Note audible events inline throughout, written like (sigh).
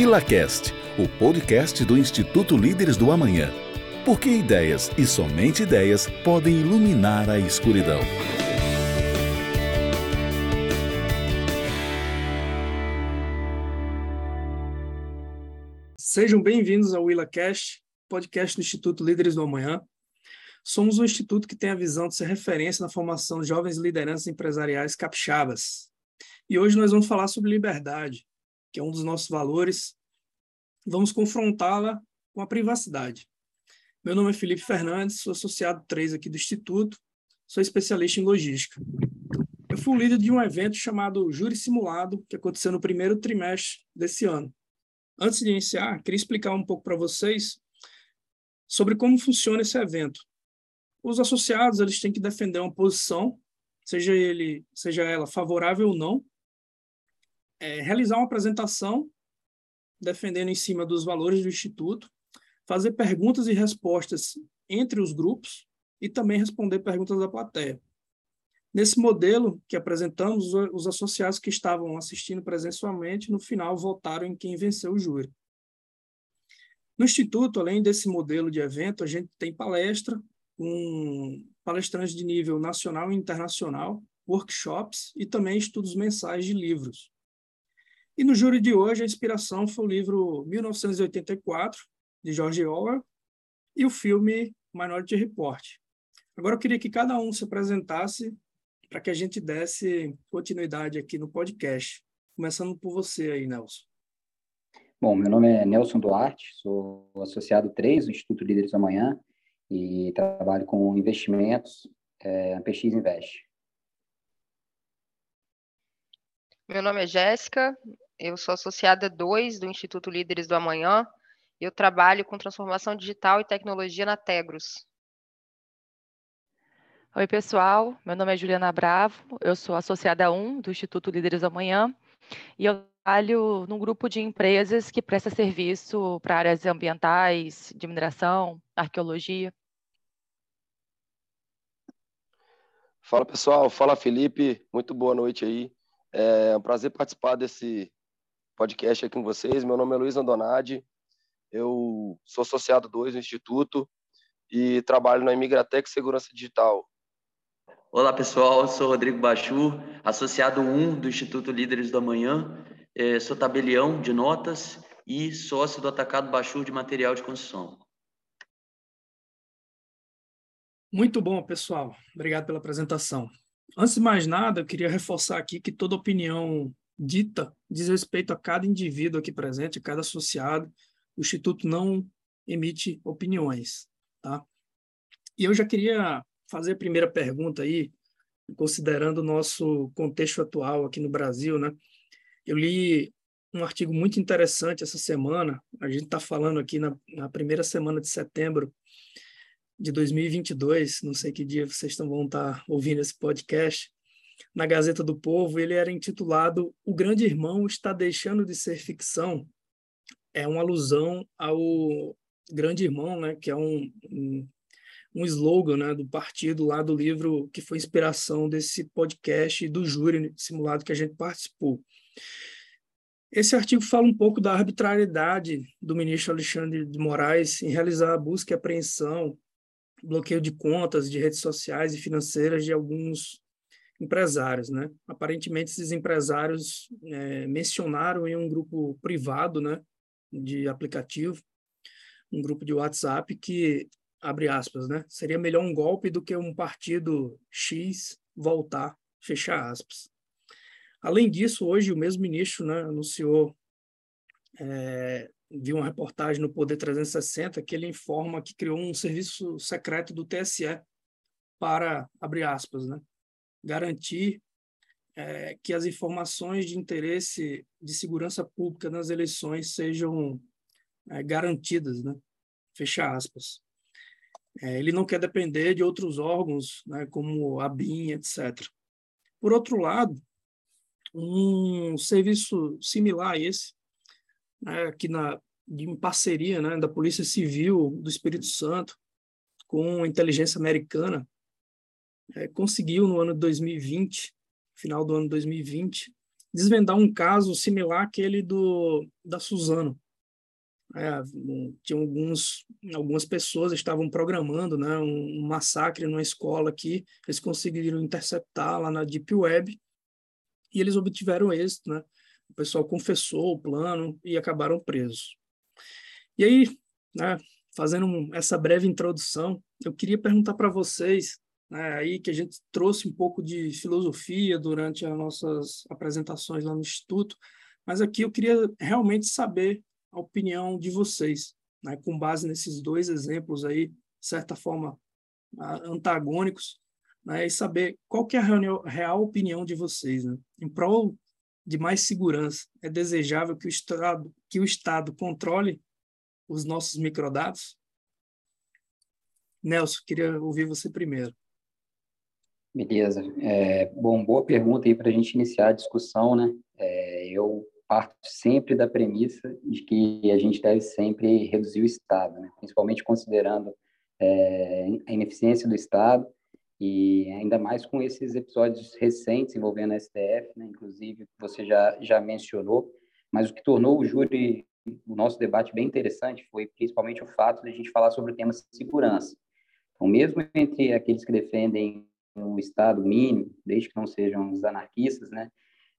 ILACAST, o podcast do Instituto Líderes do Amanhã. Porque ideias e somente ideias podem iluminar a escuridão. Sejam bem-vindos ao WillaCast, podcast do Instituto Líderes do Amanhã. Somos um instituto que tem a visão de ser referência na formação de jovens lideranças empresariais capixabas. E hoje nós vamos falar sobre liberdade, que é um dos nossos valores. Vamos confrontá-la com a privacidade. Meu nome é Felipe Fernandes, sou associado 3 aqui do Instituto, sou especialista em logística. Eu fui o líder de um evento chamado Júri Simulado, que aconteceu no primeiro trimestre desse ano. Antes de iniciar, queria explicar um pouco para vocês sobre como funciona esse evento. Os associados eles têm que defender uma posição, seja ele, seja ela favorável ou não, é, realizar uma apresentação defendendo em cima dos valores do instituto, fazer perguntas e respostas entre os grupos e também responder perguntas da plateia. Nesse modelo que apresentamos, os associados que estavam assistindo presencialmente, no final, votaram em quem venceu o júri. No Instituto, além desse modelo de evento, a gente tem palestra com palestrantes de nível nacional e internacional, workshops e também estudos mensais de livros. E no júri de hoje, a inspiração foi o livro 1984, de George Orwell, e o filme Minority Report. Agora eu queria que cada um se apresentasse para que a gente desse continuidade aqui no podcast. Começando por você aí, Nelson. Bom, meu nome é Nelson Duarte, sou associado 3 do Instituto Líderes Amanhã e trabalho com investimentos é, na PX Invest. Meu nome é Jéssica, eu sou associada 2 do Instituto Líderes do Amanhã. Eu trabalho com transformação digital e tecnologia na Tegros. Oi, pessoal. Meu nome é Juliana Bravo. Eu sou associada 1 do Instituto Líderes Amanhã e eu trabalho num grupo de empresas que presta serviço para áreas ambientais, de mineração, arqueologia. Fala, pessoal. Fala, Felipe. Muito boa noite aí. É um prazer participar desse podcast aqui com vocês. Meu nome é Luiz Andonadi. Eu sou associado 2 do Instituto e trabalho na Imigratec Segurança Digital. Olá, pessoal. Eu sou Rodrigo Bachu, associado 1 do Instituto Líderes do Amanhã. É, sou tabelião de notas e sócio do Atacado Bachu de Material de Construção. Muito bom, pessoal. Obrigado pela apresentação. Antes de mais nada, eu queria reforçar aqui que toda opinião dita diz respeito a cada indivíduo aqui presente, a cada associado. O Instituto não emite opiniões, tá? E eu já queria fazer a primeira pergunta aí, considerando o nosso contexto atual aqui no Brasil, né? Eu li um artigo muito interessante essa semana. A gente está falando aqui na, na, primeira semana de setembro de 2022. Não sei que dia vocês vão estar tá ouvindo esse podcast. Na Gazeta do Povo, ele era intitulado O Grande Irmão está deixando de ser ficção. É uma alusão ao Grande Irmão, né? Que é um, um um slogan né, do partido lá do livro que foi inspiração desse podcast do júri simulado que a gente participou. Esse artigo fala um pouco da arbitrariedade do ministro Alexandre de Moraes em realizar a busca e apreensão, bloqueio de contas de redes sociais e financeiras de alguns empresários. Né? Aparentemente, esses empresários é, mencionaram em um grupo privado né, de aplicativo, um grupo de WhatsApp, que abre aspas, né? Seria melhor um golpe do que um partido X voltar, fechar aspas. Além disso, hoje o mesmo ministro né, anunciou, é, viu uma reportagem no Poder 360 que ele informa que criou um serviço secreto do TSE para, abre aspas, né, garantir é, que as informações de interesse de segurança pública nas eleições sejam é, garantidas, né, fecha aspas. É, ele não quer depender de outros órgãos, né, como a BIM, etc. Por outro lado, um serviço similar a esse, né, aqui na, em parceria né, da Polícia Civil do Espírito Santo com a inteligência americana, é, conseguiu no ano de 2020, final do ano 2020, desvendar um caso similar àquele do da Suzano. É, tinha alguns, algumas pessoas estavam programando né, um, um, massacre numa escola aqui, eles conseguiram interceptar lá na Deep Web e eles obtiveram êxito, né? O pessoal confessou o plano e acabaram presos. E aí, né, fazendo essa breve introdução, eu queria perguntar para vocês, né, aí que a gente trouxe um pouco de filosofia durante as nossas apresentações lá no Instituto, mas aqui eu queria realmente saber a opinião de vocês, né, com base nesses dois exemplos aí, de certa forma, antagônicos, né, e saber qual que é a real opinião de vocês. Né? Em prol de mais segurança, é desejável que o Estado, que o Estado controle os nossos microdados? Nelson, queria ouvir você primeiro. Beleza. É, bom, boa pergunta aí para a gente iniciar a discussão, né? É, eu parto sempre da premissa de que a gente deve sempre reduzir o Estado, né? principalmente considerando é, a ineficiência do Estado e ainda mais com esses episódios recentes envolvendo a STF, né? inclusive você já já mencionou, mas o que tornou o júri o nosso debate bem interessante foi principalmente o fato de a gente falar sobre o tema segurança. Então, mesmo entre aqueles que defendem o Estado mínimo, desde que não sejam os anarquistas, né,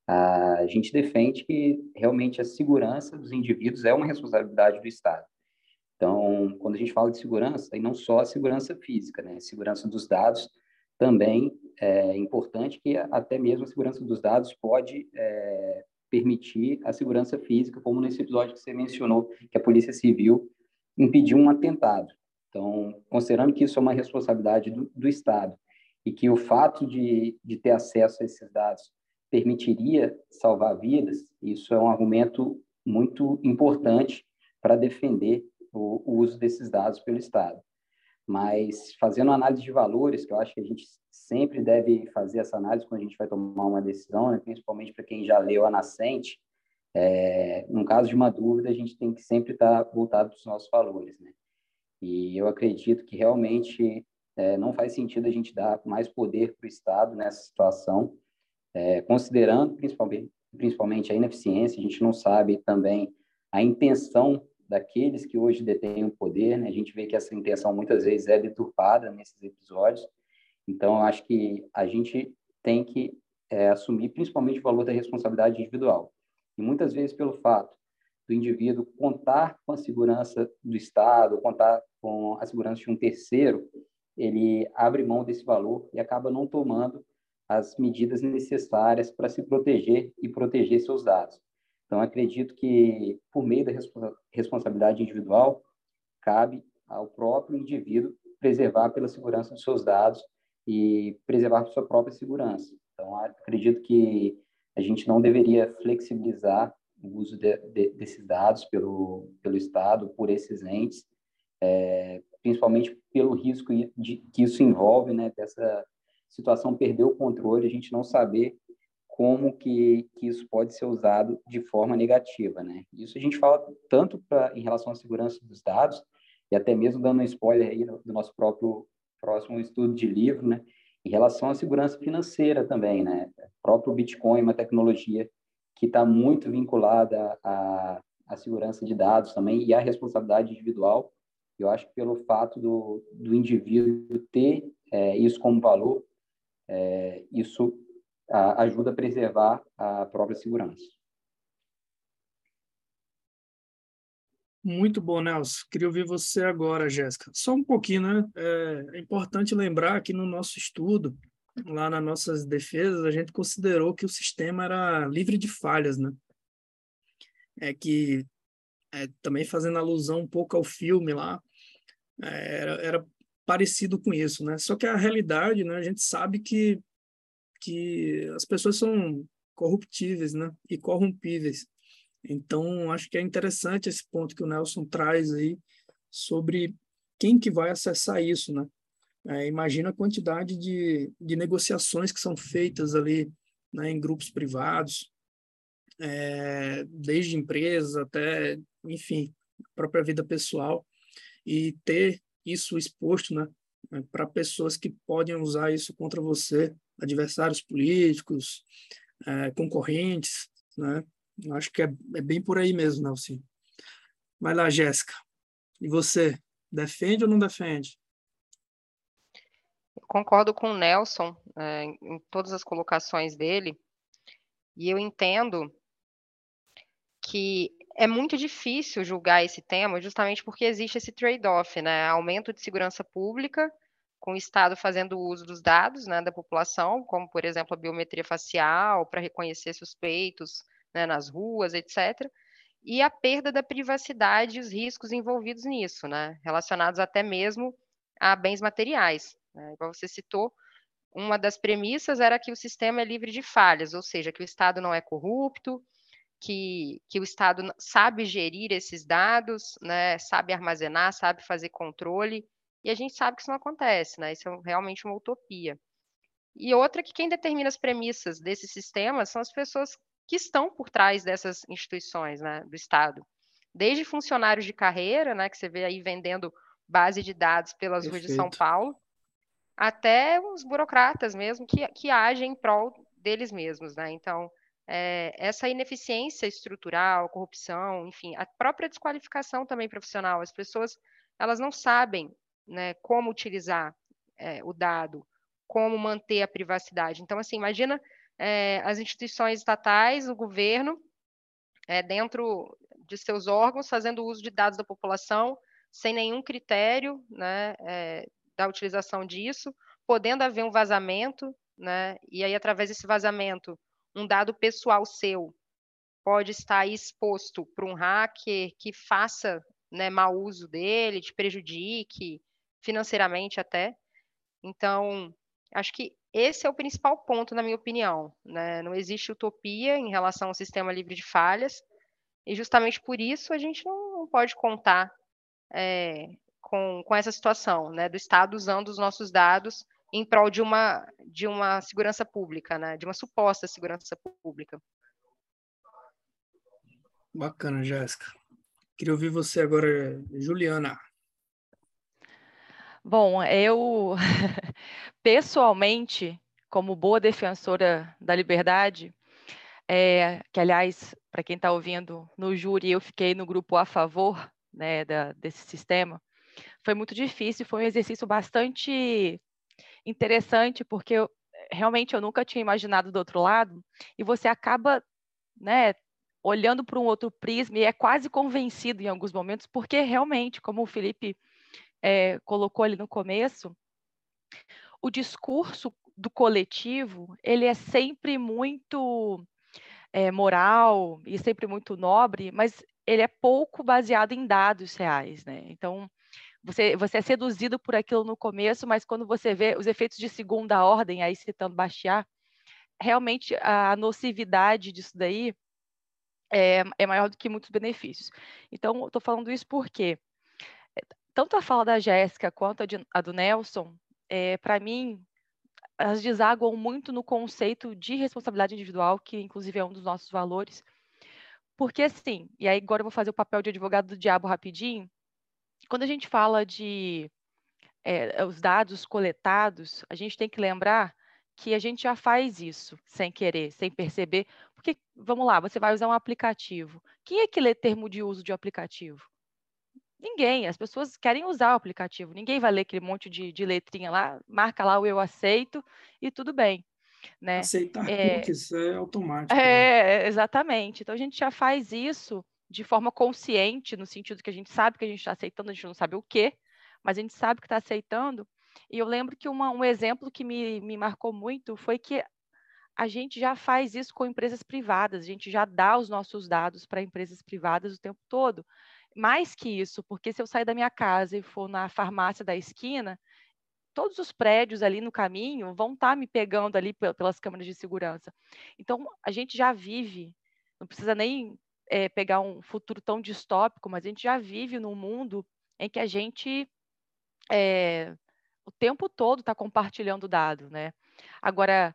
a gente defende que realmente a segurança dos indivíduos é uma responsabilidade do Estado. Então, quando a gente fala de segurança, e não só a segurança física, né, a segurança dos dados também é importante, que até mesmo a segurança dos dados pode é, permitir a segurança física, como nesse episódio que você mencionou, que a Polícia Civil impediu um atentado. Então, considerando que isso é uma responsabilidade do, do Estado e que o fato de, de ter acesso a esses dados permitiria salvar vidas, isso é um argumento muito importante para defender o, o, uso desses dados pelo Estado. Mas fazendo análise de valores, que eu acho que a gente sempre deve fazer essa análise quando a gente vai tomar uma decisão, né? principalmente para quem já leu a nascente, é, no caso de uma dúvida, a gente tem que sempre estar voltado para os nossos valores. Né? E eu acredito que realmente é, não faz sentido a gente dar mais poder para o Estado nessa situação, é, considerando principalmente, principalmente a ineficiência, a gente não sabe também a intenção daqueles que hoje detêm o poder, né? a gente vê que essa intenção muitas vezes é deturpada nesses episódios, então acho que a gente tem que é, assumir principalmente o valor da responsabilidade individual, e muitas vezes pelo fato do indivíduo contar com a segurança do Estado, contar com a segurança de um terceiro, ele abre mão desse valor e acaba não tomando as medidas necessárias para se proteger e proteger seus dados. Então, acredito que, por meio da responsabilidade individual, cabe ao próprio indivíduo preservar pela segurança dos seus dados e preservar sua própria segurança. Então, acredito que a gente não deveria flexibilizar o uso de, de, desses dados pelo, pelo Estado, por esses entes, é, principalmente pelo risco de, que isso envolve, né, dessa situação perder o controle, a gente não saber como que, que isso pode ser usado de forma negativa, né? Isso a gente fala tanto pra, em relação à segurança dos dados, e até mesmo dando um spoiler aí do, nosso próprio próximo estudo de livro, né? Em relação à segurança financeira também, né? O próprio Bitcoin é uma tecnologia que está muito vinculada à, à segurança de dados também e à responsabilidade individual. Eu acho que pelo fato do, do indivíduo ter é, isso como valor, é, isso a, ajuda a preservar a própria segurança. Muito bom, Nelson. Queria ouvir você agora, Jéssica. Só um pouquinho, né? É, é importante lembrar que no nosso estudo, lá nas nossas defesas, a gente considerou que o sistema era livre de falhas, né? É que, é, também fazendo alusão um pouco ao filme lá, era, era parecido com isso, né? Só que a realidade, né? A gente sabe que que as pessoas são corruptíveis, né? E corrompíveis. Então, acho que é interessante esse ponto que o Nelson traz aí sobre quem que vai acessar isso, né? É, imagina a quantidade de, de negociações que são feitas ali né, em grupos privados, é, desde empresas até, enfim, própria vida pessoal, e ter isso exposto né, para pessoas que podem usar isso contra você, adversários políticos, é, concorrentes, né? Acho que é, é bem por aí mesmo, Nelson. Vai lá, Jéssica. E você, defende ou não defende? Eu concordo com o Nelson é, em todas as colocações dele, e eu entendo que é muito difícil julgar esse tema justamente porque existe esse trade-off, né? Aumento de segurança pública, com o Estado fazendo uso dos dados né, da população, como, por exemplo, a biometria facial, para reconhecer suspeitos né, nas ruas, etc. E a perda da privacidade e os riscos envolvidos nisso, né? Relacionados até mesmo a bens materiais. Né? Igual você citou, uma das premissas era que o sistema é livre de falhas, ou seja, que o Estado não é corrupto, que, que o Estado sabe gerir esses dados, né, sabe armazenar, sabe fazer controle, e a gente sabe que isso não acontece, né? Isso é realmente uma utopia. E outra que quem determina as premissas desse sistema são as pessoas que estão por trás dessas instituições, né, do Estado. Desde funcionários de carreira, né, que você vê aí vendendo base de dados pelas Perfeito. ruas de São Paulo, até os burocratas mesmo que, que agem em prol deles mesmos, né? Então, é, essa ineficiência estrutural, corrupção, enfim, a própria desqualificação também profissional, as pessoas elas não sabem né, como utilizar é, o dado, como manter a privacidade. Então, assim, imagina é, as instituições estatais, o governo, dentro de seus órgãos, fazendo uso de dados da população, sem nenhum critério né, da utilização disso, podendo haver um vazamento, né, e aí, através desse vazamento, um dado pessoal seu pode estar exposto para um hacker que faça né, mau uso dele, te prejudique financeiramente até. Então, acho que esse é o principal ponto, na minha opinião. Né? Não existe utopia em relação ao sistema livre de falhas, e justamente por isso a gente não, não pode contar é, com, com essa situação né, do Estado usando os nossos dados em prol de uma, de uma segurança pública, né? de uma suposta segurança pública. Bacana, Jéssica. Queria ouvir você agora, Juliana. Bom, eu (laughs) pessoalmente, como boa defensora da liberdade, é, que aliás, para quem está ouvindo no júri, eu fiquei no grupo a favor né, da, desse sistema. Foi muito difícil, foi um exercício bastante interessante, porque eu, realmente eu nunca tinha imaginado do outro lado, e você acaba, né, olhando para um outro prisma e é quase convencido em alguns momentos, porque realmente, como o Felipe é, colocou ali no começo, o discurso do coletivo, ele é sempre muito é, moral e sempre muito nobre, mas ele é pouco baseado em dados reais, né? Então, você, você é seduzido por aquilo no começo, mas quando você vê os efeitos de segunda ordem, aí citando Bastiat, realmente a nocividade disso daí é, é maior do que muitos benefícios. Então, estou falando isso porque tanto a fala da Jéssica quanto a, de, a do Nelson, é, para mim, elas desaguam muito no conceito de responsabilidade individual, que inclusive é um dos nossos valores. Porque, assim, e aí agora eu vou fazer o papel de advogado do diabo rapidinho, quando a gente fala de é, os dados coletados, a gente tem que lembrar que a gente já faz isso sem querer, sem perceber. Porque, vamos lá, você vai usar um aplicativo. Quem é que lê termo de uso de aplicativo? Ninguém. As pessoas querem usar o aplicativo. Ninguém vai ler aquele monte de, de letrinha lá, marca lá o eu aceito e tudo bem. Né? Aceitar é, cookies é automático. É, né? exatamente. Então a gente já faz isso de forma consciente, no sentido que a gente sabe que a gente está aceitando, a gente não sabe o quê, mas a gente sabe que está aceitando. E eu lembro que uma, um exemplo que me, me marcou muito foi que a gente já faz isso com empresas privadas, a gente já dá os nossos dados para empresas privadas o tempo todo. Mais que isso, porque se eu sair da minha casa e for na farmácia da esquina, todos os prédios ali no caminho vão estar tá me pegando ali pelas câmeras de segurança. Então, a gente já vive, não precisa nem é, pegar um futuro tão distópico, mas a gente já vive num mundo em que a gente é, o tempo todo está compartilhando dado, né? Agora,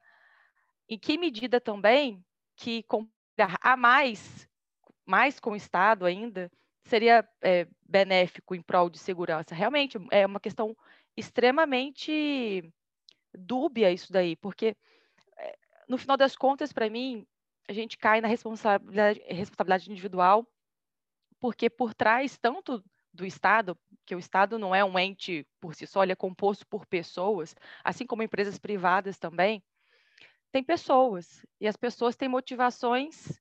em que medida também que compartilhar a mais, mais com o Estado ainda, seria é, benéfico em prol de segurança? Realmente é uma questão extremamente dúbia isso daí, porque no final das contas, para mim, a gente cai na responsabilidade, responsabilidade individual, porque por trás tanto do Estado, que o Estado não é um ente por si só, ele é composto por pessoas, assim como empresas privadas também, tem pessoas, e as pessoas têm motivações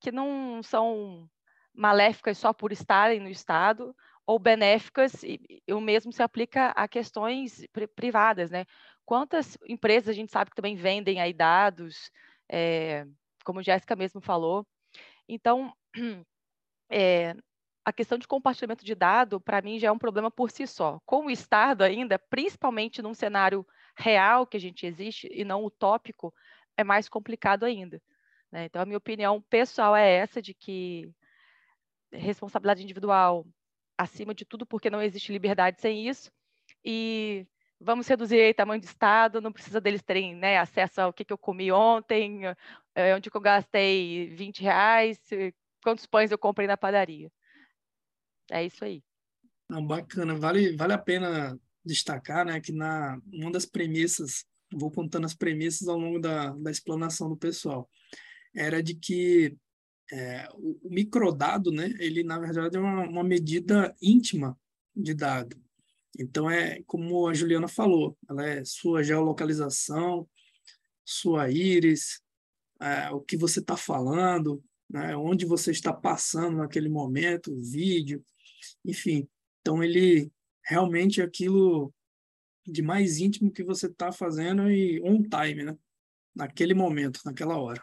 que não são maléficas só por estarem no Estado, ou benéficas, e, e o mesmo se aplica a questões privadas, né? Quantas empresas a gente sabe que também vendem aí dados, é, como Jéssica mesmo falou. Então, (clears throat) é, a questão de compartilhamento de dado, para mim, já é um problema por si só. Com o Estado ainda, principalmente num cenário real que a gente existe e não utópico, é mais complicado ainda. Né? Então, a minha opinião pessoal é essa, de que responsabilidade individual acima de tudo, porque não existe liberdade sem isso, e vamos reduzir o tamanho do Estado, não precisa deles terem né, acesso ao que, que eu comi ontem, onde eu gastei 20 reais, quantos pães eu comprei na padaria. É isso aí. Não, bacana, vale, vale a pena destacar né, que na uma das premissas, vou contando as premissas ao longo da, da explanação do pessoal, era de que é, o, o microdado, né, ele na verdade é uma, uma medida íntima de dado. Então é como a Juliana falou, ela é sua geolocalização, sua íris, é, o que você está falando, né, onde você está passando naquele momento, o vídeo, enfim. Então ele realmente é aquilo de mais íntimo que você está fazendo e on time, né? Naquele momento, naquela hora.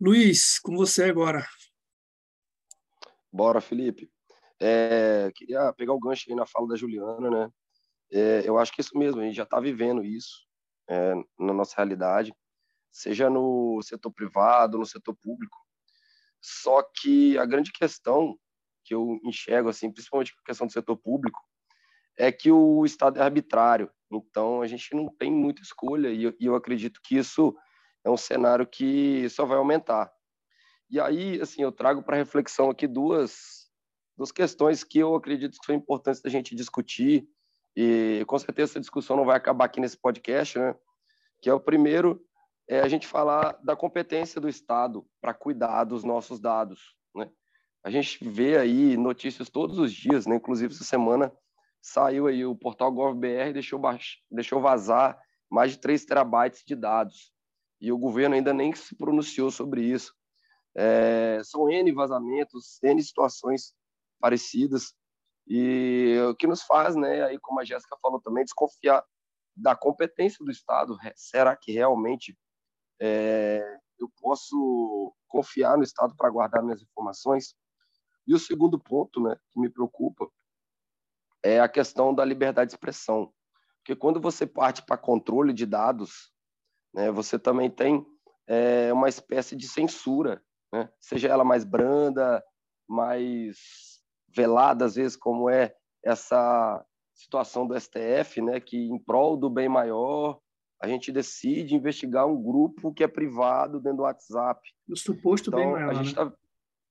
Luiz, com você agora. Bora, Felipe. É, queria pegar o gancho aí na fala da Juliana, né? É, eu acho que é isso mesmo, a gente já está vivendo isso é, na nossa realidade, seja no setor privado, no setor público. Só que a grande questão que eu enxergo, assim, principalmente a questão do setor público, é que o Estado é arbitrário. Então, a gente não tem muita escolha e eu, e eu acredito que isso é um cenário que só vai aumentar. E aí, assim, eu trago para reflexão aqui duas, duas questões que eu acredito que são importantes da gente discutir e com certeza essa discussão não vai acabar aqui nesse podcast, né? Que é o primeiro é a gente falar da competência do Estado para cuidar dos nossos dados, né? A gente vê aí notícias todos os dias, né? Inclusive essa semana saiu aí o portal GovBR deixou deixou vazar mais de 3 terabytes de dados e o governo ainda nem se pronunciou sobre isso. É, são N vazamentos, N situações parecidas, e o que nos faz, né, aí como a Jéssica falou também, desconfiar da competência do Estado. Será que realmente é, eu posso confiar no Estado para guardar minhas informações? E o segundo ponto, né, que me preocupa, é a questão da liberdade de expressão. Porque quando você parte para controle de dados, né? Você também tem é, uma espécie de censura, né? seja ela mais branda, mais velada, às vezes, como é essa situação do STF, né? que, em prol do bem maior, a gente decide investigar um grupo que é privado dentro do WhatsApp. O suposto então, bem maior. A gente né? tá,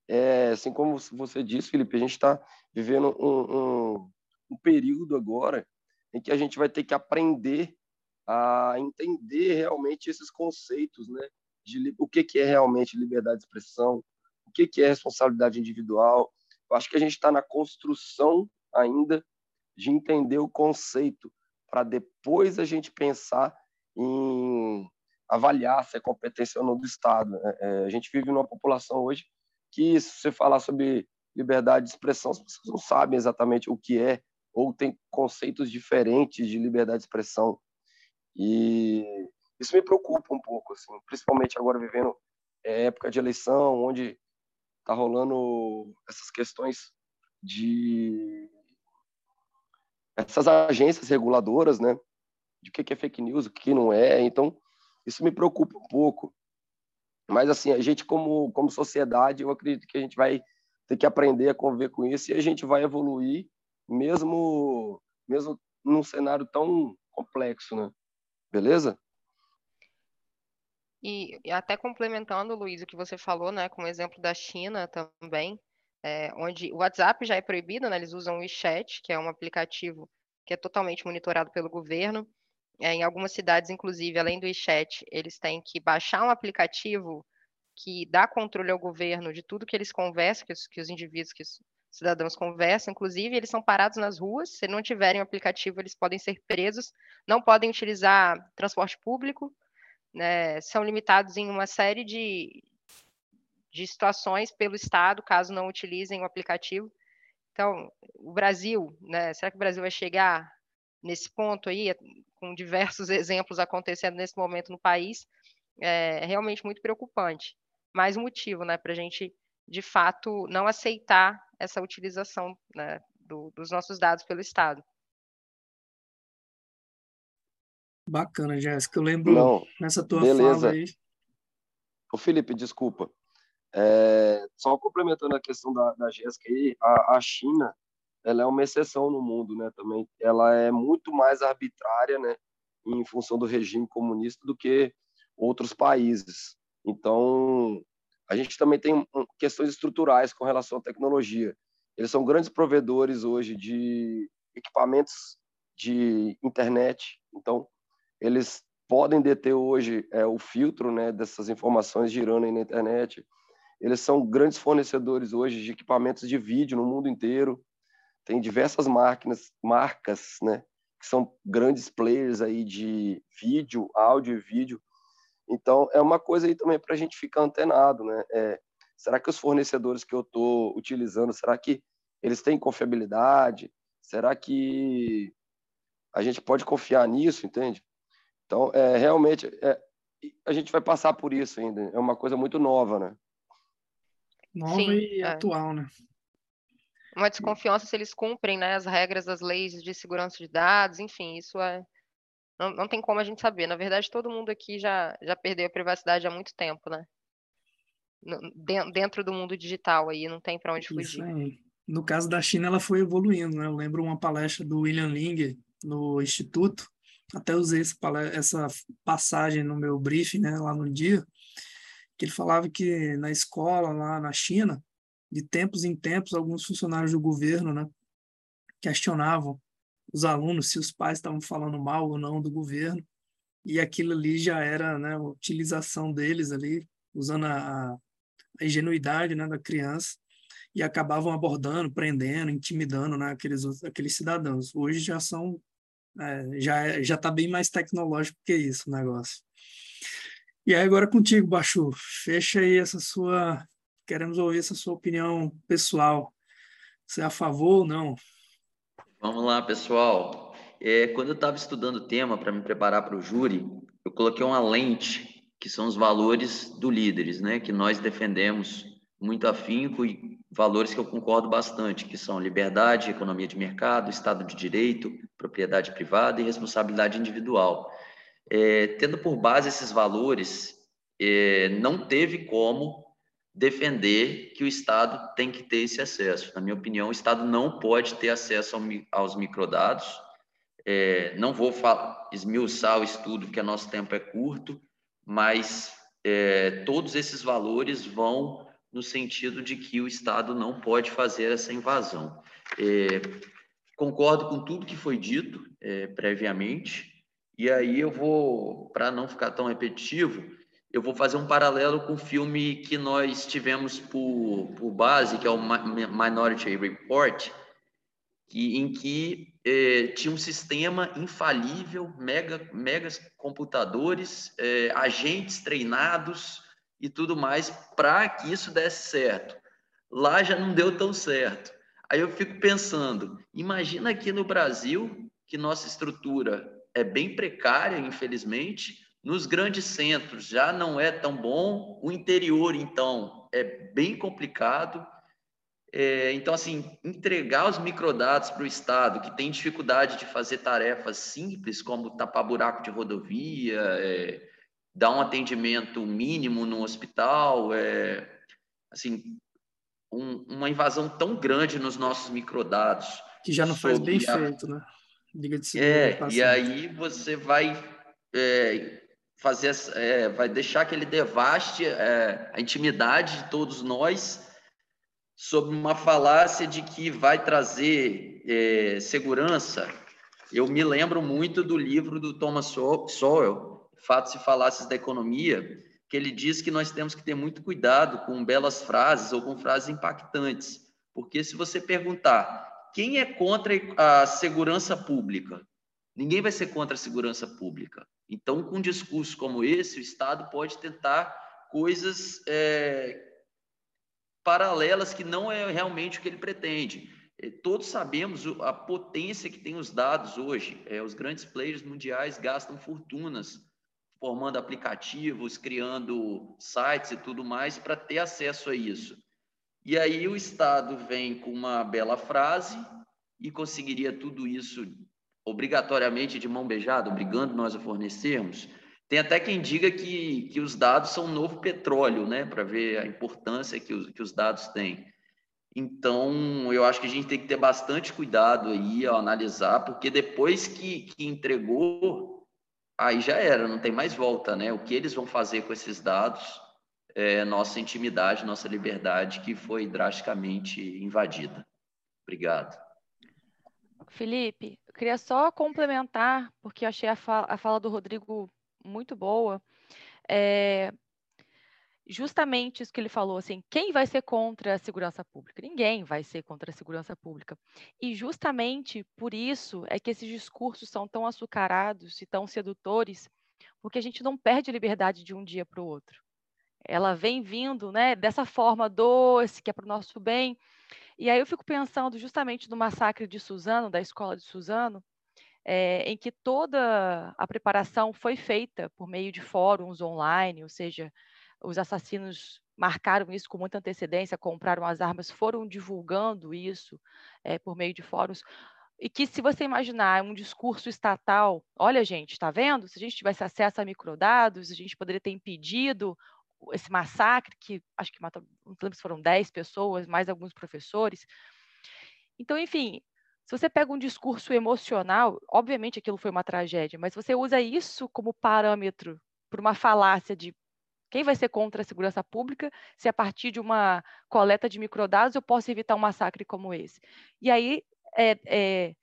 é, assim como você disse, Felipe, a gente está vivendo um, um, um período agora em que a gente vai ter que aprender a entender realmente esses conceitos, né? De o que, que é realmente liberdade de expressão, o que, que é responsabilidade individual. Eu acho que a gente está na construção ainda de entender o conceito, para depois a gente pensar em avaliar se é competência ou não do Estado. É, é, a gente vive numa população hoje que, se você falar sobre liberdade de expressão, as pessoas não sabem exatamente o que é, ou tem conceitos diferentes de liberdade de expressão. E isso me preocupa um pouco, assim, principalmente agora vivendo é, época de eleição, onde está rolando essas questões de essas agências reguladoras, né? De o que é fake news, o que não é. Então, isso me preocupa um pouco. Mas, assim, a gente, como, como sociedade, eu acredito que a gente vai ter que aprender a conviver com isso e a gente vai evoluir, mesmo, mesmo num cenário tão complexo, né? Beleza? E, e até complementando, Luiz, o que você falou, né, com o exemplo da China também, é, onde o WhatsApp já é proibido, né, eles usam o WeChat, que é um aplicativo que é totalmente monitorado pelo governo. É, em algumas cidades, inclusive, além do e-chat, eles têm que baixar um aplicativo que dá controle ao governo de tudo que eles conversam, que os, que os indivíduos, que os cidadãos conversam, inclusive, eles são parados nas ruas, se não tiverem o aplicativo, eles podem ser presos, não podem utilizar transporte público, né, são limitados em uma série de, de situações pelo Estado, caso não utilizem o aplicativo. Então, o Brasil, né, será que o Brasil vai chegar nesse ponto aí, com diversos (laughs) exemplos acontecendo nesse momento no país? É realmente muito preocupante. Mais um motivo, né, para a gente, de fato, não aceitar essa utilização né, do, dos nossos dados pelo Estado. Bacana, Jéssica. Eu lembro Não, nessa tua beleza. fala aí. Ô, Felipe, desculpa. É, só complementando a questão da, da Jéssica aí, a, a China, ela é uma exceção no mundo, né, também. Ela é muito mais arbitrária, né, em função do regime comunista do que outros países. Então, a gente também tem questões estruturais com relação à tecnologia. Eles são grandes provedores hoje de equipamentos de internet, então eles podem deter hoje é, o filtro né, dessas informações girando aí na internet. Eles são grandes fornecedores hoje de equipamentos de vídeo no mundo inteiro. Tem diversas máquinas, marcas, né, que são grandes players aí de vídeo, áudio e vídeo. Então, é uma coisa aí também para a gente ficar antenado, né? É, será que os fornecedores que eu estou utilizando, será que eles têm confiabilidade? Será que a gente pode confiar nisso, entende? Então, é, realmente, é, a gente vai passar por isso ainda. É uma coisa muito nova, né? Nova Sim, e é. atual, né? Uma desconfiança se eles cumprem né, as regras das leis de segurança de dados, enfim, isso é. Não, não tem como a gente saber. Na verdade, todo mundo aqui já, já perdeu a privacidade há muito tempo, né? Dentro do mundo digital aí, não tem para onde Isso fugir. aí. No caso da China, ela foi evoluindo, né? Eu lembro uma palestra do William Ling no Instituto, até usei essa, essa passagem no meu briefing, né, lá no dia, que ele falava que na escola, lá na China, de tempos em tempos, alguns funcionários do governo, né, questionavam os alunos se os pais estavam falando mal ou não do governo, e aquilo ali já era, né, a utilização deles ali, usando a, a ingenuidade, né, da criança, e acabavam abordando, prendendo, intimidando, né, aqueles, aqueles cidadãos. Hoje já são, é, já é- já está bem mais tecnológico que isso o negócio. E aí agora contigo, Bachu, fecha aí essa sua, queremos ouvir essa sua opinião pessoal. Você é a favor ou não? Vamos lá, pessoal. É, quando eu estava estudando o tema para me preparar para o júri, eu coloquei uma lente, que são os valores do líderes, né? Que nós defendemos muito afinco e valores que eu concordo bastante, que são liberdade, economia de mercado, Estado de Direito, propriedade privada e responsabilidade individual. É, tendo por base esses valores, é, não teve como defender que o Estado tem que ter esse acesso. Na minha opinião, o Estado não pode ter acesso aos microdados. É, não vou esmiuçar o estudo, porque nosso tempo é curto, mas é, todos esses valores vão no sentido de que o Estado não pode fazer essa invasão. É, concordo com tudo que foi dito é, previamente, e aí eu vou, para não ficar tão repetitivo, eu vou fazer um paralelo com o filme que nós tivemos por, por base, que é o Mi- Minority Report, que, em que eh, tinha um sistema infalível, mega, megas computadores, eh, agentes treinados e tudo mais para que isso desse certo. Lá já não deu tão certo. Aí eu fico pensando, imagina aqui no Brasil, que nossa estrutura é bem precária, infelizmente, nos grandes centros já não é tão bom, o interior, então, é bem complicado. É, então, assim, entregar os microdados para o Estado, que tem dificuldade de fazer tarefas simples, como tapar buraco de rodovia, é, dar um atendimento mínimo no hospital, é, assim, um, uma invasão tão grande nos nossos microdados. Que já não faz bem a- feito, né? Diga-se de é, e aí você vai é, fazer, é, vai deixar que ele devaste é, a intimidade de todos nós sob uma falácia de que vai trazer é, segurança. Eu me lembro muito do livro do Thomas Sowell, Fatos e Falácias da Economia, que ele diz que nós temos que ter muito cuidado com belas frases ou com frases impactantes, porque se você perguntar quem é contra a segurança pública, ninguém vai ser contra a segurança pública. Então, com um discurso como esse, o Estado pode tentar coisas é, paralelas que não é realmente o que ele pretende. É, todos sabemos a potência que tem os dados hoje. É, os grandes players mundiais gastam fortunas formando aplicativos, criando sites e tudo mais para ter acesso a isso. E aí o Estado vem com uma bela frase e conseguiria tudo isso obrigatoriamente de mão beijada, obrigando nós a fornecermos. Tem até quem diga que, que os dados são um novo petróleo, né, para ver a importância que os, que os dados têm. Então, eu acho que a gente tem que ter bastante cuidado aí ao analisar, porque depois que, que entregou, aí já era, não tem mais volta, né? O que eles vão fazer com esses dados é nossa intimidade, nossa liberdade, que foi drasticamente invadida. Obrigado. Felipe, eu queria só complementar, porque eu achei a fala, a fala do Rodrigo muito boa. É, justamente isso que ele falou, assim, quem vai ser contra a segurança pública? Ninguém vai ser contra a segurança pública. E justamente por isso é que esses discursos são tão açucarados e tão sedutores, porque a gente não perde liberdade de um dia para o outro. Ela vem vindo, né, dessa forma doce, que é para o nosso bem. E aí eu fico pensando justamente no massacre de Suzano, da escola de Suzano, é, em que toda a preparação foi feita por meio de fóruns online, ou seja, os assassinos marcaram isso com muita antecedência, compraram as armas, foram divulgando isso é, por meio de fóruns. E que, se você imaginar um discurso estatal, olha, gente, está vendo? Se a gente tivesse acesso a microdados, a gente poderia ter impedido esse massacre, que acho que matou, não lembro se foram 10 pessoas, mais alguns professores. Então, enfim, se você pega um discurso emocional, obviamente aquilo foi uma tragédia, mas você usa isso como parâmetro para uma falácia de quem vai ser contra a segurança pública se a partir de uma coleta de microdados eu posso evitar um massacre como esse? E aí é, é,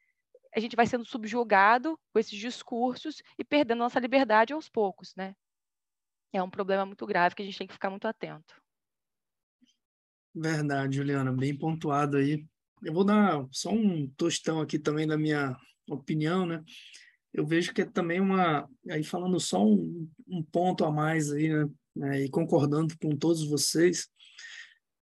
a gente vai sendo subjugado com esses discursos e perdendo nossa liberdade aos poucos, né? É um problema muito grave que a gente tem que ficar muito atento. Verdade, Juliana, bem pontuado aí. Eu vou dar só um tostão aqui também da minha opinião, né? Eu vejo que é também uma, aí falando só um, um ponto a mais aí, né? né, e concordando com todos vocês,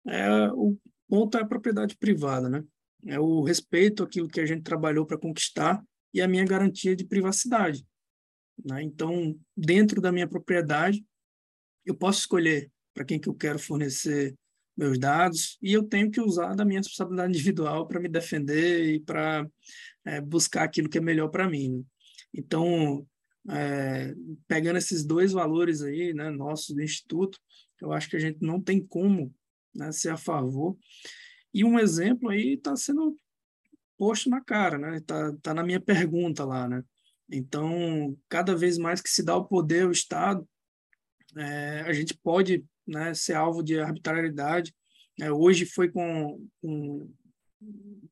é, o ponto é a propriedade privada, né? É o respeito àquilo que a gente trabalhou para conquistar e a minha garantia de privacidade. Né? Então, dentro da minha propriedade, eu posso escolher para quem que eu quero fornecer meus dados e eu tenho que usar da minha responsabilidade (laughs) individual para me defender e para é, buscar aquilo que é melhor para mim. Né? Então, é, pegando esses dois valores aí, né, nossos do Instituto, eu acho que a gente não tem como né, ser a favor. E um exemplo aí está sendo posto na cara, né? Está tá na minha pergunta lá, né? Então, cada vez mais que se dá o poder ao Estado, é, a gente pode né, ser alvo de arbitrariedade. É, hoje foi com, com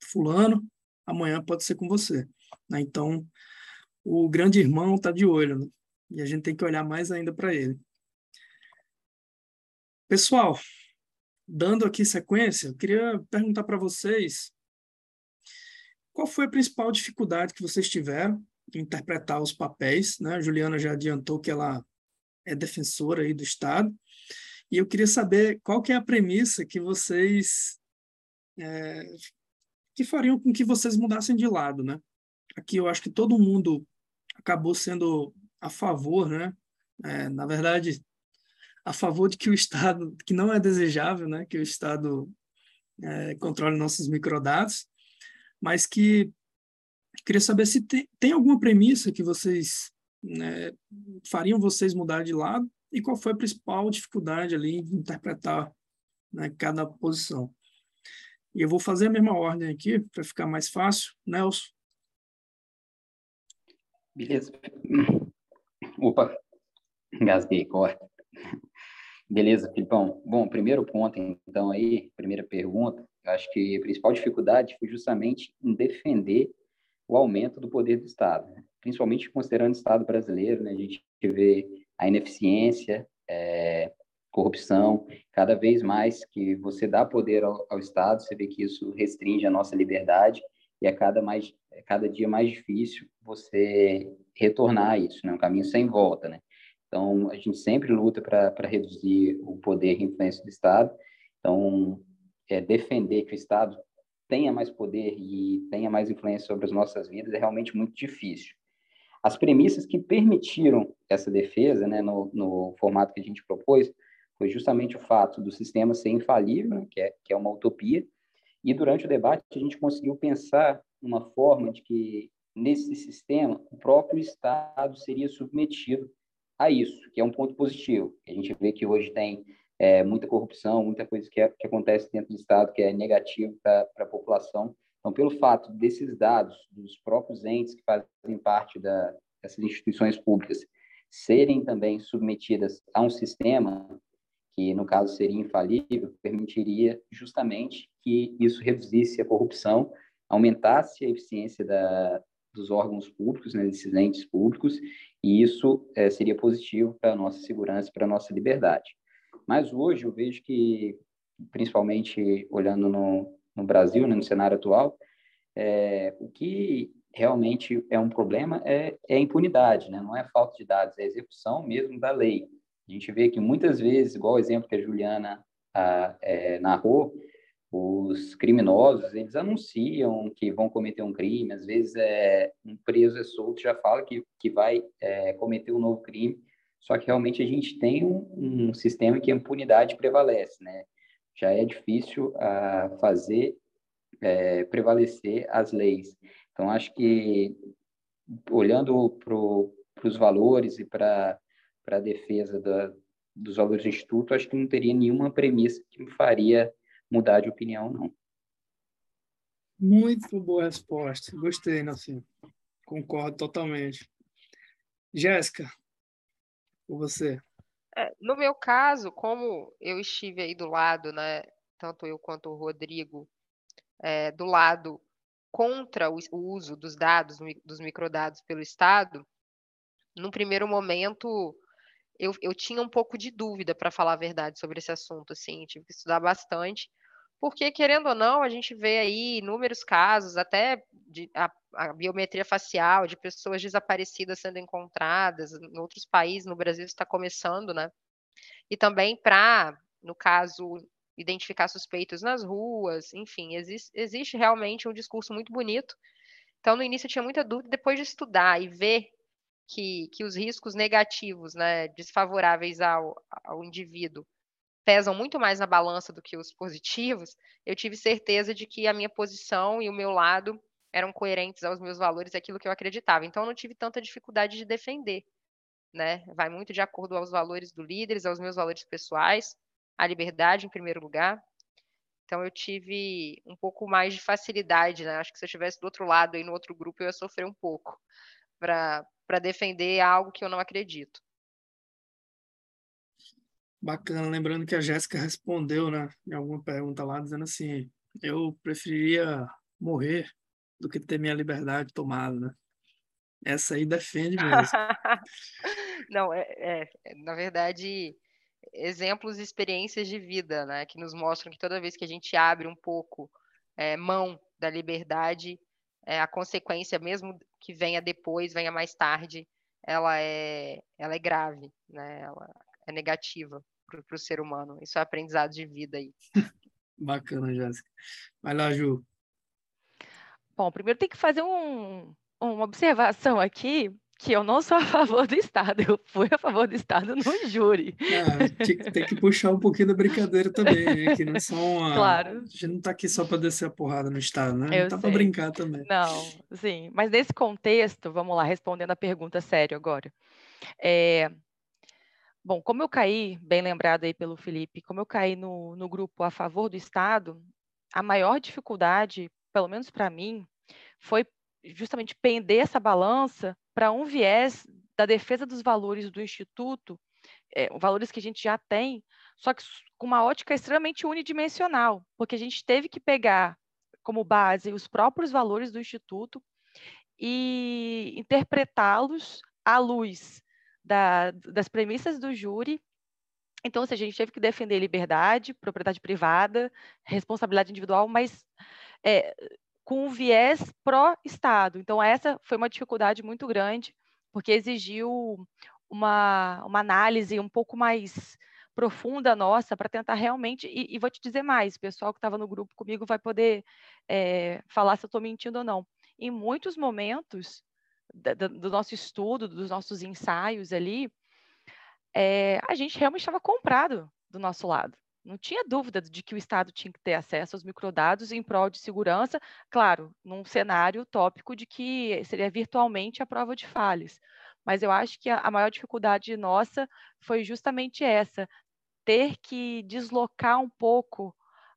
fulano, amanhã pode ser com você. Né? Então, o grande irmão está de olho, né? e a gente tem que olhar mais ainda para ele. Pessoal, dando aqui sequência, eu queria perguntar para vocês qual foi a principal dificuldade que vocês tiveram em interpretar os papéis, né? A Juliana já adiantou que ela é defensora aí do Estado, e eu queria saber qual que é a premissa que vocês é, que fariam com que vocês mudassem de lado, né? Aqui eu acho que todo mundo acabou sendo a favor, né? É, na verdade, a favor de que o Estado, que não é desejável, né? Que o Estado é, controle nossos microdados, mas que queria saber se tem, tem alguma premissa que vocês né, fariam vocês mudar de lado e qual foi a principal dificuldade ali de interpretar né, cada posição. E eu vou fazer a mesma ordem aqui para ficar mais fácil. Nelson, Beleza. Opa, engasguei, corta. Beleza, Filipão. Bom, primeiro ponto, então, aí, primeira pergunta, eu acho que a principal dificuldade foi justamente em defender o aumento do poder do Estado, né? principalmente considerando o Estado brasileiro, né? a gente vê a ineficiência, é, corrupção, cada vez mais que você dá poder ao, ao, Estado, você vê que isso restringe a nossa liberdade e é cada, mais, é cada dia mais difícil você retornar a isso, né? um caminho sem volta. Né? Então, a gente sempre luta para reduzir o poder e influência do Estado, então, é, defender que o Estado tenha mais poder e tenha mais influência sobre as nossas vidas é realmente muito difícil. As premissas que permitiram essa defesa, né, no, no formato que a gente propôs, foi justamente o fato do sistema ser infalível, né, que, é, que é uma utopia, e durante o debate a gente conseguiu pensar uma forma de que, nesse sistema, o próprio Estado seria submetido a isso, que é um ponto positivo. A gente vê que hoje tem é, muita corrupção, muita coisa que, é, que acontece dentro do Estado que é negativo para a população. Então, pelo fato desses dados, dos próprios entes que fazem parte da, dessas instituições públicas, serem também submetidas a um sistema que, no caso, seria infalível, permitiria justamente que isso reduzisse a corrupção, aumentasse a eficiência da, dos órgãos públicos, né, desses entes públicos, e isso é, seria positivo para a nossa segurança, para a nossa liberdade. Mas hoje eu vejo que, principalmente olhando no, no Brasil, né, no cenário atual, é, o que realmente é um problema é, é a impunidade, né? não é falta de dados, é a execução mesmo da lei. A gente vê que muitas vezes, igual o exemplo que a Juliana a, é, narrou, os criminosos, eles anunciam que vão cometer um crime, às vezes é, um preso é solto já fala que, que vai é, cometer um novo crime, só que realmente a gente tem um, um sistema em que a impunidade prevalece, né? Já é difícil uh, fazer é, prevalecer as leis. Então, acho que, olhando para os valores e para a defesa da, dos valores do Instituto, acho que não teria nenhuma premissa que me faria mudar de opinião, não. Muito boa resposta. Gostei, Nelson. Concordo totalmente. Jéssica, você? É, no meu caso, como eu estive aí do lado, né, tanto eu quanto o Rodrigo, é, do lado contra o, o uso dos dados, dos microdados pelo Estado, no primeiro momento eu, eu tinha um pouco de dúvida, para falar a verdade, sobre esse assunto, assim, tive que estudar bastante, porque, querendo ou não, a gente vê aí inúmeros casos, até de a, a, biometria facial, de pessoas desaparecidas sendo encontradas em outros países, no Brasil está começando, né? E também para, no caso, identificar suspeitos nas ruas, enfim, existe, existe realmente um discurso muito bonito. Então, no início eu tinha muita dúvida, depois de estudar e ver que, que os riscos negativos, né, desfavoráveis ao, ao indivíduo, pesam muito mais na balança do que os positivos, eu tive certeza de que a minha posição e o meu lado eram coerentes aos meus valores, aquilo que eu acreditava. Então, eu não tive tanta dificuldade de defender, né? Vai muito de acordo aos valores do líderes, aos meus valores pessoais, a liberdade em primeiro lugar. Então, eu tive um pouco mais de facilidade, né? Acho que se eu estivesse do outro lado, aí no outro grupo, eu ia sofrer um pouco para defender algo que eu não acredito. Bacana, lembrando que a Jéssica respondeu, né, em alguma pergunta lá, dizendo assim: eu preferiria morrer do que ter minha liberdade tomada, né? Essa aí defende mesmo. (laughs) Não, é, é, na verdade, exemplos e experiências de vida, né, que nos mostram que toda vez que a gente abre um pouco é, mão da liberdade, é, a consequência, mesmo que venha depois, venha mais tarde, ela é, ela é grave, né? Ela é negativa para o ser humano. Isso é aprendizado de vida aí. (laughs) Bacana, Jéssica. Vai lá, Ju. Bom, primeiro tem que fazer um, uma observação aqui que eu não sou a (laughs) favor do Estado, eu fui a favor do Estado no júri. Ah, tem que puxar um pouquinho da brincadeira também, né? Que não é só (laughs) uma... Claro. A gente não está aqui só para descer a porrada no Estado, né? Eu não tá para brincar também. Não, sim. Mas nesse contexto, vamos lá, respondendo a pergunta séria agora. É, Bom, como eu caí, bem lembrado aí pelo Felipe, como eu caí no, no grupo a favor do Estado, a maior dificuldade, pelo menos para mim, foi justamente pender essa balança para um viés da defesa dos valores do Instituto, é, valores que a gente já tem, só que com uma ótica extremamente unidimensional, porque a gente teve que pegar como base os próprios valores do Instituto e interpretá-los à luz da, das premissas do júri. Então, seja, a gente teve que defender liberdade, propriedade privada, responsabilidade individual, mas é, com um viés pró-Estado. Então, essa foi uma dificuldade muito grande, porque exigiu uma, uma análise um pouco mais profunda nossa para tentar realmente. E, e, vou te dizer mais: o pessoal que estava no grupo comigo vai poder é, falar se eu estou mentindo ou não. Em muitos momentos do nosso estudo, dos nossos ensaios ali, é, a gente realmente estava comprado do nosso lado. Não tinha dúvida de que o Estado tinha que ter acesso aos microdados em prol de segurança, claro, num cenário utópico de que seria virtualmente a prova de falhas. Mas eu acho que a maior dificuldade nossa foi justamente essa, ter que deslocar um pouco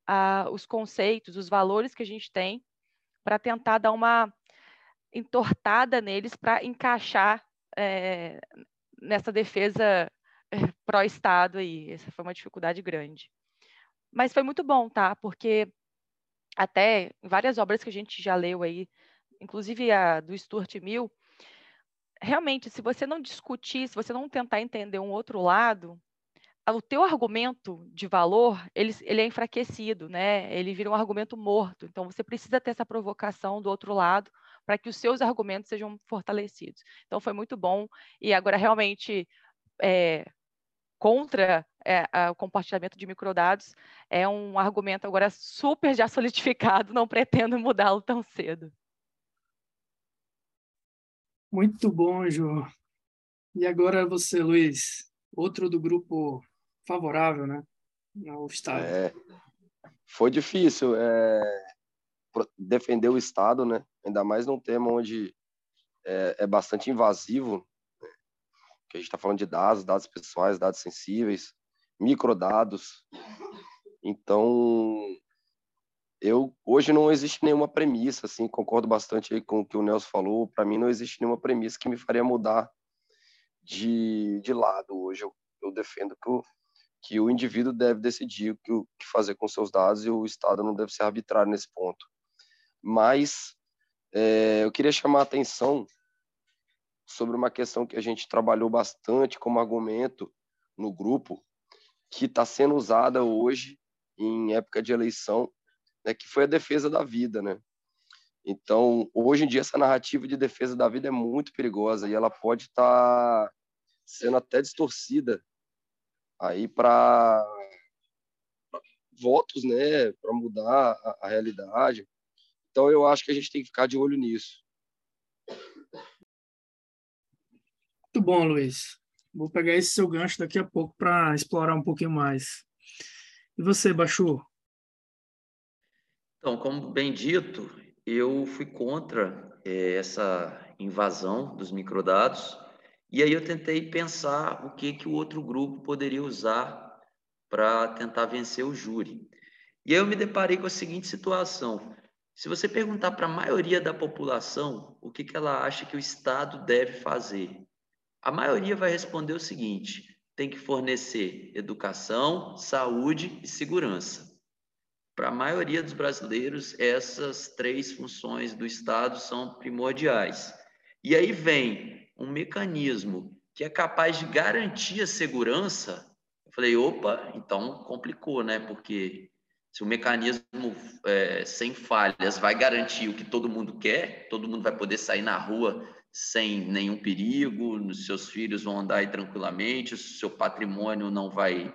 uh, os conceitos, os valores que a gente tem, para tentar dar uma entortada neles para encaixar é, nessa defesa eh, pró-Estado aí. Essa foi uma dificuldade grande. Mas foi muito bom, tá? Porque até várias obras que a gente já leu aí, inclusive a do Stuart Mill, realmente, se você não discutir, se você não tentar entender um outro lado, o teu argumento de valor, ele, ele é enfraquecido, né? Ele vira um argumento morto. Então, você precisa ter essa provocação do outro lado para que os seus argumentos sejam fortalecidos. Então, foi muito bom. E agora, realmente, é, contra é, o compartilhamento de microdados é um argumento agora super já solidificado, não pretendo mudá-lo tão cedo. Muito bom, Ju. E agora você, Luiz, outro do grupo favorável, né, ao Estado. É, foi difícil é, defender o Estado, né, ainda mais num tema onde é, é bastante invasivo, né, que a gente está falando de dados, dados pessoais, dados sensíveis, microdados. Então, eu hoje não existe nenhuma premissa, assim, concordo bastante com o que o Nelson falou. Para mim, não existe nenhuma premissa que me faria mudar de, de lado. Hoje eu, eu defendo que o, que o indivíduo deve decidir o que, o que fazer com seus dados e o Estado não deve ser arbitrário nesse ponto. Mas é, eu queria chamar a atenção sobre uma questão que a gente trabalhou bastante como argumento no grupo, que está sendo usada hoje em época de eleição né, que foi a defesa da vida, né? Então, hoje em dia, essa narrativa de defesa da vida é muito perigosa e ela pode estar tá sendo até distorcida aí para votos, né, para mudar a, a realidade. Então, eu acho que a gente tem que ficar de olho nisso. Muito bom, Luiz. Vou pegar esse seu gancho daqui a pouco para explorar um pouquinho mais. E você, Bachu? Então, como bem dito, eu fui contra é, essa invasão dos microdados e aí eu tentei pensar o que que o outro grupo poderia usar para tentar vencer o júri. E aí eu me deparei com a seguinte situação: se você perguntar para a maioria da população o que, que ela acha que o Estado deve fazer, a maioria vai responder o seguinte: tem que fornecer educação, saúde e segurança. Para a maioria dos brasileiros, essas três funções do Estado são primordiais. E aí vem um mecanismo que é capaz de garantir a segurança. Eu falei, opa, então complicou, né? Porque se o mecanismo é, sem falhas vai garantir o que todo mundo quer, todo mundo vai poder sair na rua sem nenhum perigo, seus filhos vão andar aí tranquilamente, seu patrimônio não vai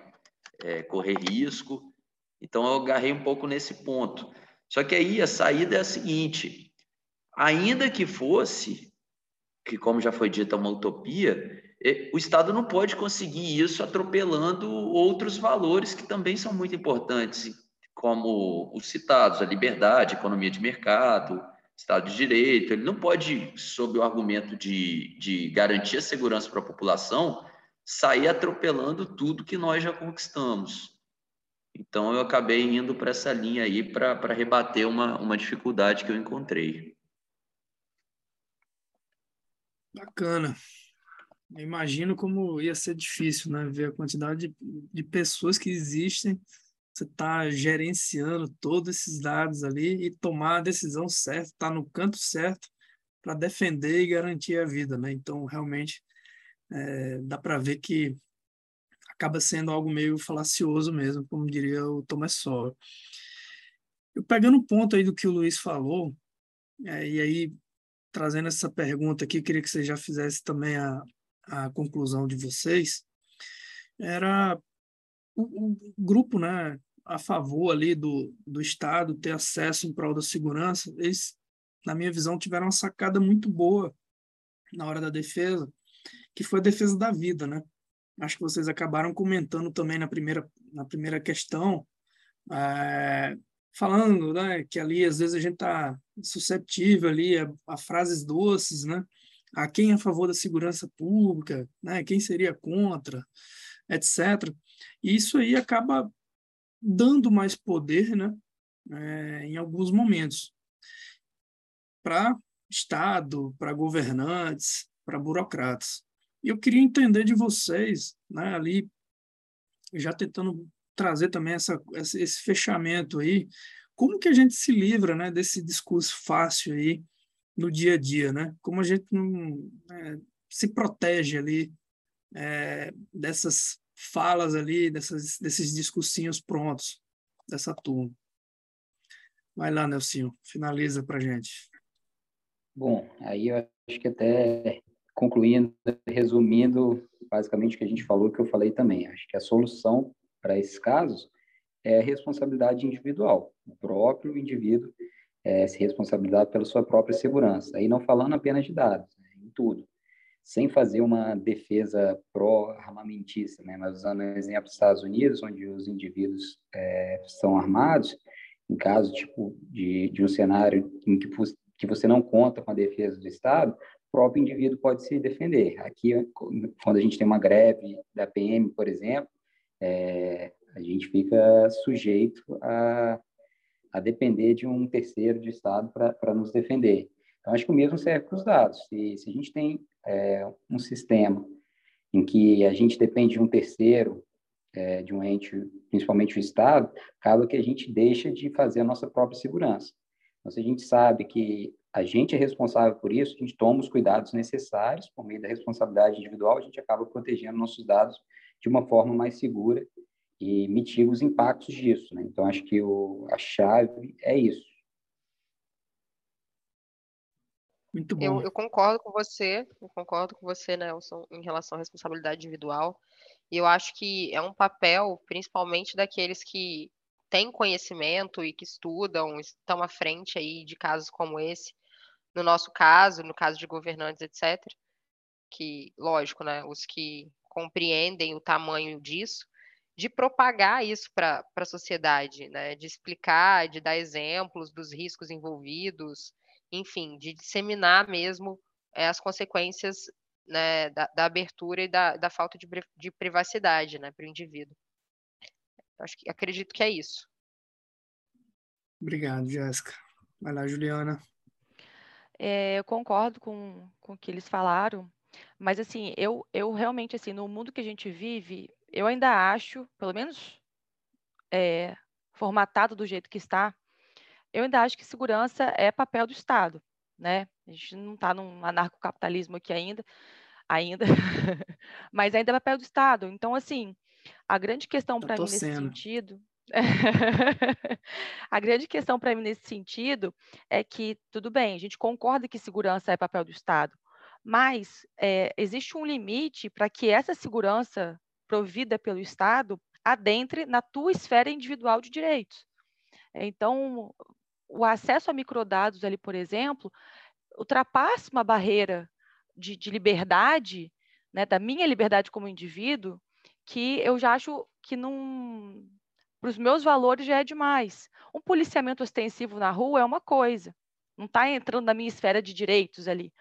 é, correr risco. Então eu agarrei um pouco nesse ponto. Só que aí a saída é a seguinte: ainda que fosse, que como já foi dito, é uma utopia, o Estado não pode conseguir isso atropelando outros valores que também são muito importantes, como os citados, a liberdade, a economia de mercado, Estado de Direito. Ele não pode, sob o argumento de, de garantir a segurança para a população, sair atropelando tudo que nós já conquistamos. Então, eu acabei indo para essa linha aí para rebater uma, uma dificuldade que eu encontrei. Bacana. Eu imagino como ia ser difícil, né? Ver a quantidade de, de pessoas que existem, você está gerenciando todos esses dados ali e tomar a decisão certa, estar tá no canto certo para defender e garantir a vida, né? Então, realmente, é, dá para ver que acaba sendo algo meio falacioso mesmo, como diria o Thomas Sowell. Eu pegando o ponto aí do que o Luiz falou, é, e aí trazendo essa pergunta aqui, queria que você já fizesse também a, a conclusão de vocês, era o, o grupo, né, a favor ali do, do Estado ter acesso em prol da segurança, eles, na minha visão, tiveram uma sacada muito boa na hora da defesa, que foi a defesa da vida, né? Acho que vocês acabaram comentando também na primeira, na primeira questão, é, falando né, que ali às vezes a gente está susceptível ali a, a, frases doces, né? A quem é a favor da segurança pública, né? Quem seria contra, etc. E isso aí acaba dando mais poder, né? É, em alguns momentos para Estado, para governantes, para burocratas. E eu queria entender de vocês, né, ali, já tentando trazer também essa, esse fechamento aí, como que a gente se livra né, desse discurso fácil aí no dia a dia, né? Como a gente não é, se protege ali é, dessas falas ali, dessas, desses discursinhos prontos dessa turma. Vai lá, Nelson, finaliza para gente. Bom, aí eu acho que até concluindo, resumindo basicamente o que a gente falou, que eu falei também. Acho que a solução para esses casos é responsabilidade individual. O próprio indivíduo é, se responsabilizar pela sua própria segurança. Aí não falando apenas de dados, né, em tudo. Sem fazer uma defesa pró-armamentista, né, mas usando o exemplo dos Estados Unidos, onde os indivíduos é, são armados, em caso tipo de, de um cenário em que, que você não conta com a defesa do Estado, próprio indivíduo pode se defender. Aqui, quando a gente tem uma greve da PM, por exemplo, é, a gente fica sujeito a, a depender de um terceiro de Estado para nos defender. Então, acho que o mesmo serve para os dados. Se, se a gente tem é, um sistema em que a gente depende de um terceiro, é, de um ente, principalmente o Estado, acaba que a gente deixa de fazer a nossa própria segurança. Então, se a gente sabe que a gente é responsável por isso, a gente toma os cuidados necessários, por meio da responsabilidade individual, a gente acaba protegendo nossos dados de uma forma mais segura e mitiga os impactos disso. Né? Então, acho que o, a chave é isso. Muito bom. Eu, eu, concordo com você, eu concordo com você, Nelson, em relação à responsabilidade individual. E eu acho que é um papel, principalmente daqueles que têm conhecimento e que estudam, estão à frente aí de casos como esse, no nosso caso, no caso de governantes, etc., que, lógico, né, os que compreendem o tamanho disso, de propagar isso para a sociedade, né, de explicar, de dar exemplos dos riscos envolvidos, enfim, de disseminar mesmo é, as consequências né, da, da, abertura e da, da falta de, de privacidade né, para o indivíduo. Acho que acredito que é isso. Obrigado, Jéssica. Vai lá, Juliana. É, eu concordo com, com o que eles falaram, mas assim, eu, eu realmente, assim, no mundo que a gente vive, eu ainda acho, pelo menos é, formatado do jeito que está, eu ainda acho que segurança é papel do Estado, né? A gente não está num anarcocapitalismo aqui ainda, ainda, (laughs) mas ainda é papel do Estado. Então, assim, a grande questão para mim nesse sentido (laughs) a grande questão para mim nesse sentido é que, tudo bem, a gente concorda que segurança é papel do Estado, mas é, existe um limite para que essa segurança provida pelo Estado adentre na tua esfera individual de direitos. Então, o acesso a microdados ali, por exemplo, ultrapassa uma barreira de, de liberdade, né, da minha liberdade como indivíduo, que eu já acho que não, para os meus valores já é demais. Um policiamento ostensivo na rua é uma coisa, não está entrando na minha esfera de direitos ali.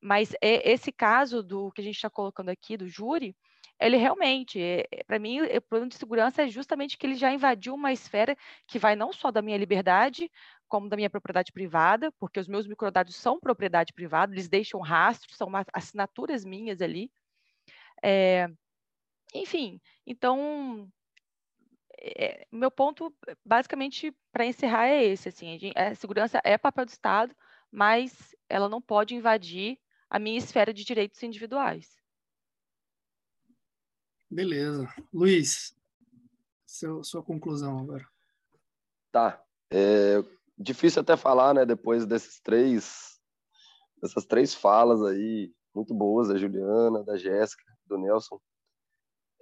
Mas é, esse caso do que a gente está colocando aqui, do júri, ele realmente, é, é para mim, o problema de segurança é justamente que ele já invadiu uma esfera que vai não só da minha liberdade, como da minha propriedade privada, porque os meus microdados são propriedade privada, eles deixam rastros, são assinaturas minhas ali. É, enfim, então é, meu ponto, basicamente, para encerrar, é esse. Assim, a, gente, a, segurança é papel do Estado, mas ela não pode invadir a minha esfera de direitos individuais. Beleza. Luiz, seu, sua conclusão agora. Tá. É difícil até falar, né, depois desses três, dessas três falas aí, muito boas, da Juliana, da Jéssica, do Nelson.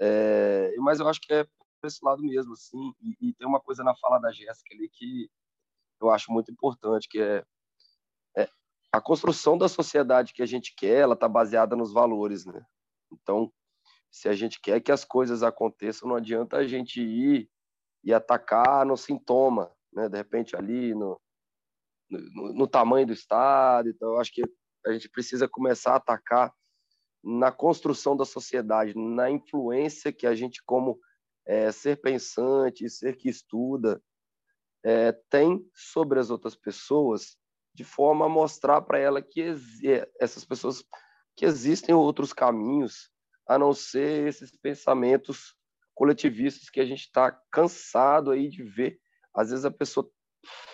É, mas eu acho que é por esse lado mesmo, assim, e, e tem uma coisa na fala da Jéssica ali que eu acho muito importante, que é, é a construção da sociedade que a gente quer, ela está baseada nos valores, né? Então, se a gente quer que as coisas aconteçam, não adianta a gente ir e atacar no sintoma, né? De repente ali no, no, no tamanho do estado. Então, acho que a gente precisa começar a atacar na construção da sociedade, na influência que a gente, como é, ser pensante, ser que estuda, é, tem sobre as outras pessoas, de forma a mostrar para ela que é, essas pessoas que existem outros caminhos a não ser esses pensamentos coletivistas que a gente está cansado aí de ver. Às vezes a pessoa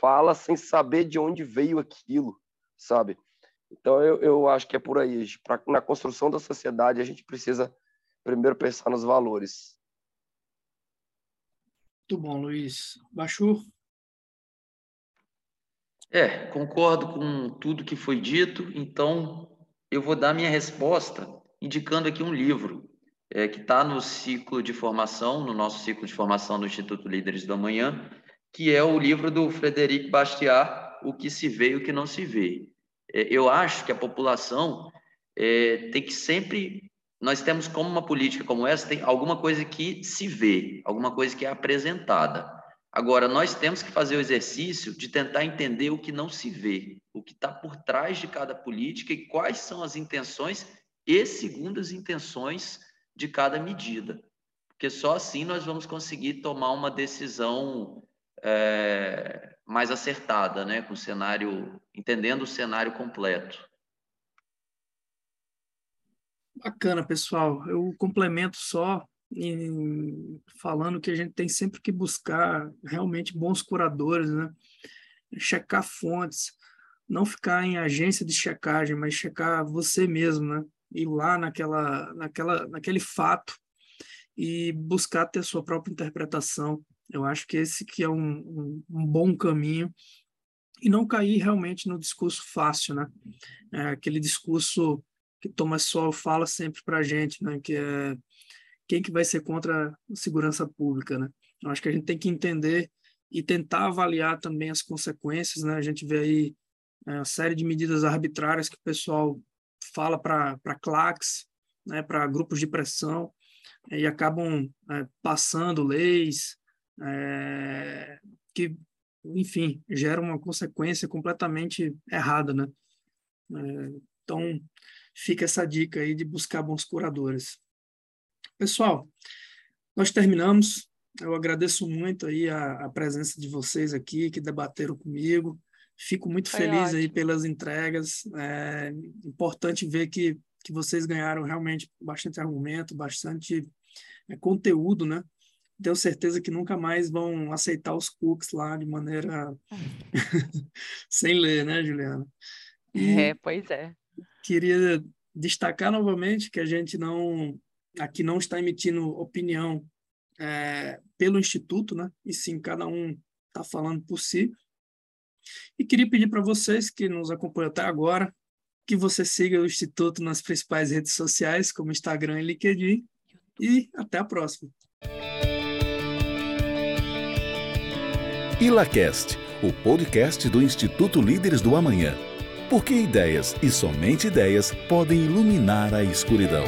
fala sem saber de onde veio aquilo, sabe? Então eu, eu acho que é por aí. Pra, na construção da sociedade a gente precisa primeiro pensar nos valores. Muito bom, Luiz. Baixou? É, concordo com tudo que foi dito, então eu vou dar minha resposta indicando aqui um livro é, que está no ciclo de formação, no nosso ciclo de formação do Instituto Líderes do Amanhã, que é o livro do Frederic Bastiat, O que se vê e o que não se vê. É, eu acho que a população é, tem que sempre. Nós temos como uma política como essa, tem alguma coisa que se vê, alguma coisa que é apresentada. Agora, nós temos que fazer o exercício de tentar entender o que não se vê, o que está por trás de cada política e quais são as intenções e segundo as intenções de cada medida. Porque só assim nós vamos conseguir tomar uma decisão é, mais acertada, né, com o cenário, entendendo o cenário completo. Bacana, pessoal. Eu complemento só em, falando que a gente tem sempre que buscar realmente bons curadores, né? Checar fontes, não ficar em agência de checagem, mas checar você mesmo, né? Ir lá naquela, naquela, naquele fato e buscar ter sua própria interpretação. Eu acho que esse que é um, um, um bom caminho e não cair realmente no discurso fácil, né? É aquele discurso que Thomas Sowell fala sempre para a gente, né? Que é quem que vai ser contra a segurança pública, né? Eu acho que a gente tem que entender e tentar avaliar também as consequências, né? A gente vê aí é, a série de medidas arbitrárias que o pessoal fala para claques, né? Para grupos de pressão e acabam é, passando leis é, que, enfim, geram uma consequência completamente errada, né? É, então, fica essa dica aí de buscar bons curadores. Pessoal, nós terminamos. Eu agradeço muito aí a, a presença de vocês aqui que debateram comigo. Fico muito Foi feliz ótimo. aí pelas entregas. É importante ver que, que vocês ganharam realmente bastante argumento, bastante é, conteúdo, né? Tenho certeza que nunca mais vão aceitar os cookies lá de maneira (laughs) sem ler, né, Juliana? E é, pois é. Queria destacar novamente que a gente não aqui não está emitindo opinião é, pelo Instituto, né? E sim, cada um está falando por si. E queria pedir para vocês que nos acompanham até agora que você siga o Instituto nas principais redes sociais, como Instagram e LinkedIn. E até a próxima. ILACAST, o podcast do Instituto Líderes do Amanhã. Porque ideias e somente ideias podem iluminar a escuridão.